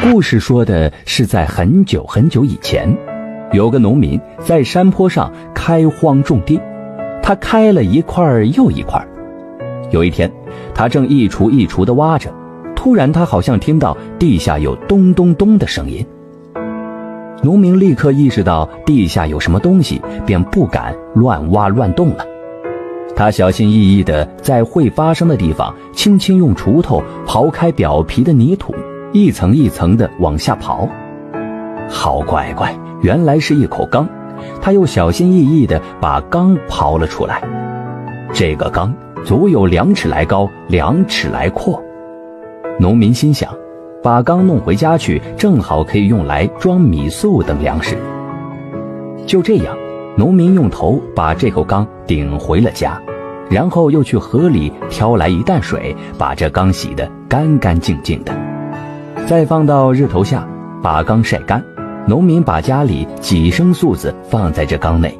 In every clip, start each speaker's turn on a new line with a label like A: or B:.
A: 故事说的是在很久很久以前，有个农民在山坡上开荒种地，他开了一块又一块。有一天，他正一锄一锄地挖着，突然他好像听到地下有咚咚咚的声音。农民立刻意识到地下有什么东西，便不敢乱挖乱动了。他小心翼翼地在会发生的地方，轻轻用锄头刨开表皮的泥土。一层一层的往下刨，好乖乖，原来是一口缸。他又小心翼翼地把缸刨了出来。这个缸足有两尺来高，两尺来阔。农民心想，把缸弄回家去，正好可以用来装米粟等粮食。就这样，农民用头把这口缸顶回了家，然后又去河里挑来一担水，把这缸洗得干干净净的。再放到日头下，把缸晒干。农民把家里几升粟子放在这缸内。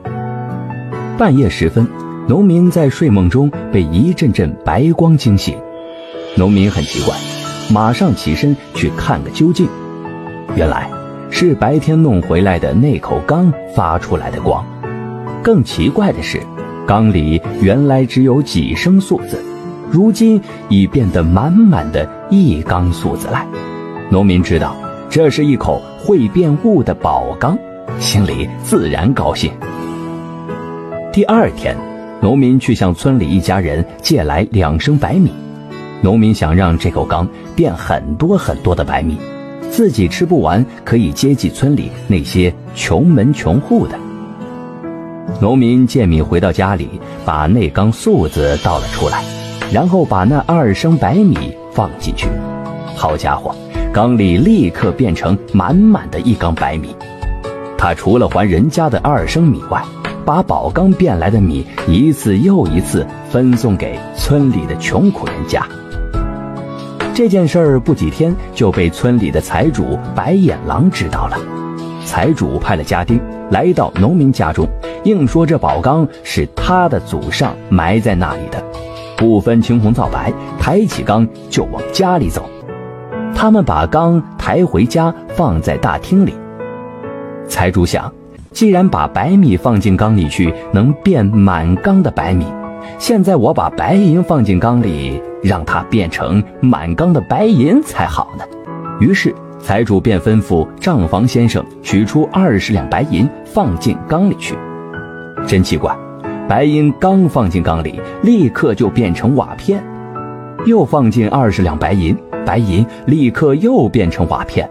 A: 半夜时分，农民在睡梦中被一阵阵白光惊醒。农民很奇怪，马上起身去看个究竟。原来是白天弄回来的那口缸发出来的光。更奇怪的是，缸里原来只有几升粟子，如今已变得满满的一缸粟子来。农民知道这是一口会变物的宝缸，心里自然高兴。第二天，农民去向村里一家人借来两升白米。农民想让这口缸变很多很多的白米，自己吃不完，可以接济村里那些穷门穷户的。农民借米回到家里，把那缸粟子倒了出来，然后把那二升白米放进去。好家伙！缸里立刻变成满满的一缸白米，他除了还人家的二升米外，把宝缸变来的米一次又一次分送给村里的穷苦人家。这件事儿不几天就被村里的财主白眼狼知道了，财主派了家丁来到农民家中，硬说这宝缸是他的祖上埋在那里的，不分青红皂白，抬起缸就往家里走。他们把缸抬回家，放在大厅里。财主想，既然把白米放进缸里去，能变满缸的白米，现在我把白银放进缸里，让它变成满缸的白银才好呢。于是，财主便吩咐账房先生取出二十两白银放进缸里去。真奇怪，白银刚放进缸里，立刻就变成瓦片。又放进二十两白银。白银立刻又变成瓦片，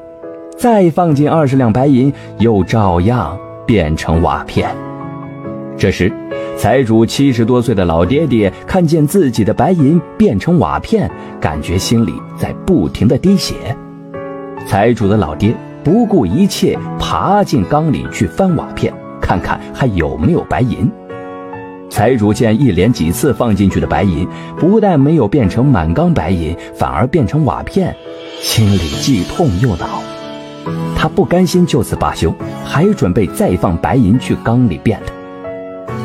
A: 再放进二十两白银，又照样变成瓦片。这时，财主七十多岁的老爹爹看见自己的白银变成瓦片，感觉心里在不停的滴血。财主的老爹不顾一切，爬进缸里去翻瓦片，看看还有没有白银。财主见一连几次放进去的白银，不但没有变成满缸白银，反而变成瓦片，心里既痛又恼。他不甘心就此罢休，还准备再放白银去缸里变的。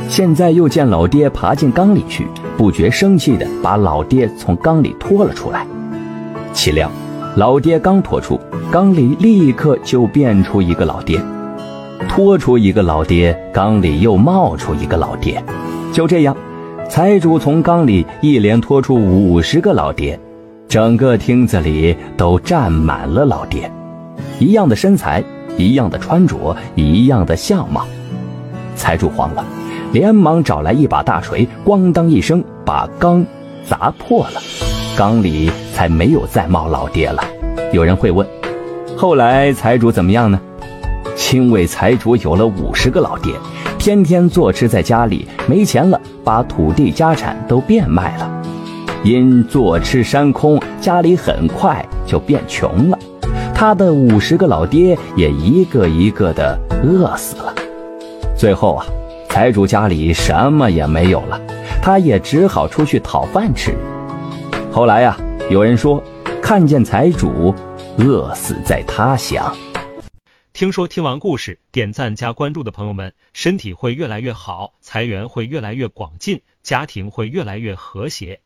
A: 现在又见老爹爬进缸里去，不觉生气的把老爹从缸里拖了出来。岂料，老爹刚拖出缸里，立刻就变出一个老爹；拖出一个老爹，缸里又冒出一个老爹。就这样，财主从缸里一连拖出五十个老爹，整个厅子里都站满了老爹，一样的身材，一样的穿着，一样的相貌。财主慌了，连忙找来一把大锤，咣当一声把缸砸破了，缸里才没有再冒老爹了。有人会问，后来财主怎么样呢？因为财主有了五十个老爹。天天坐吃在家里，没钱了，把土地家产都变卖了。因坐吃山空，家里很快就变穷了。他的五十个老爹也一个一个的饿死了。最后啊，财主家里什么也没有了，他也只好出去讨饭吃。后来呀，有人说看见财主饿死在他乡。
B: 听说听完故事，点赞加关注的朋友们，身体会越来越好，财源会越来越广进，家庭会越来越和谐。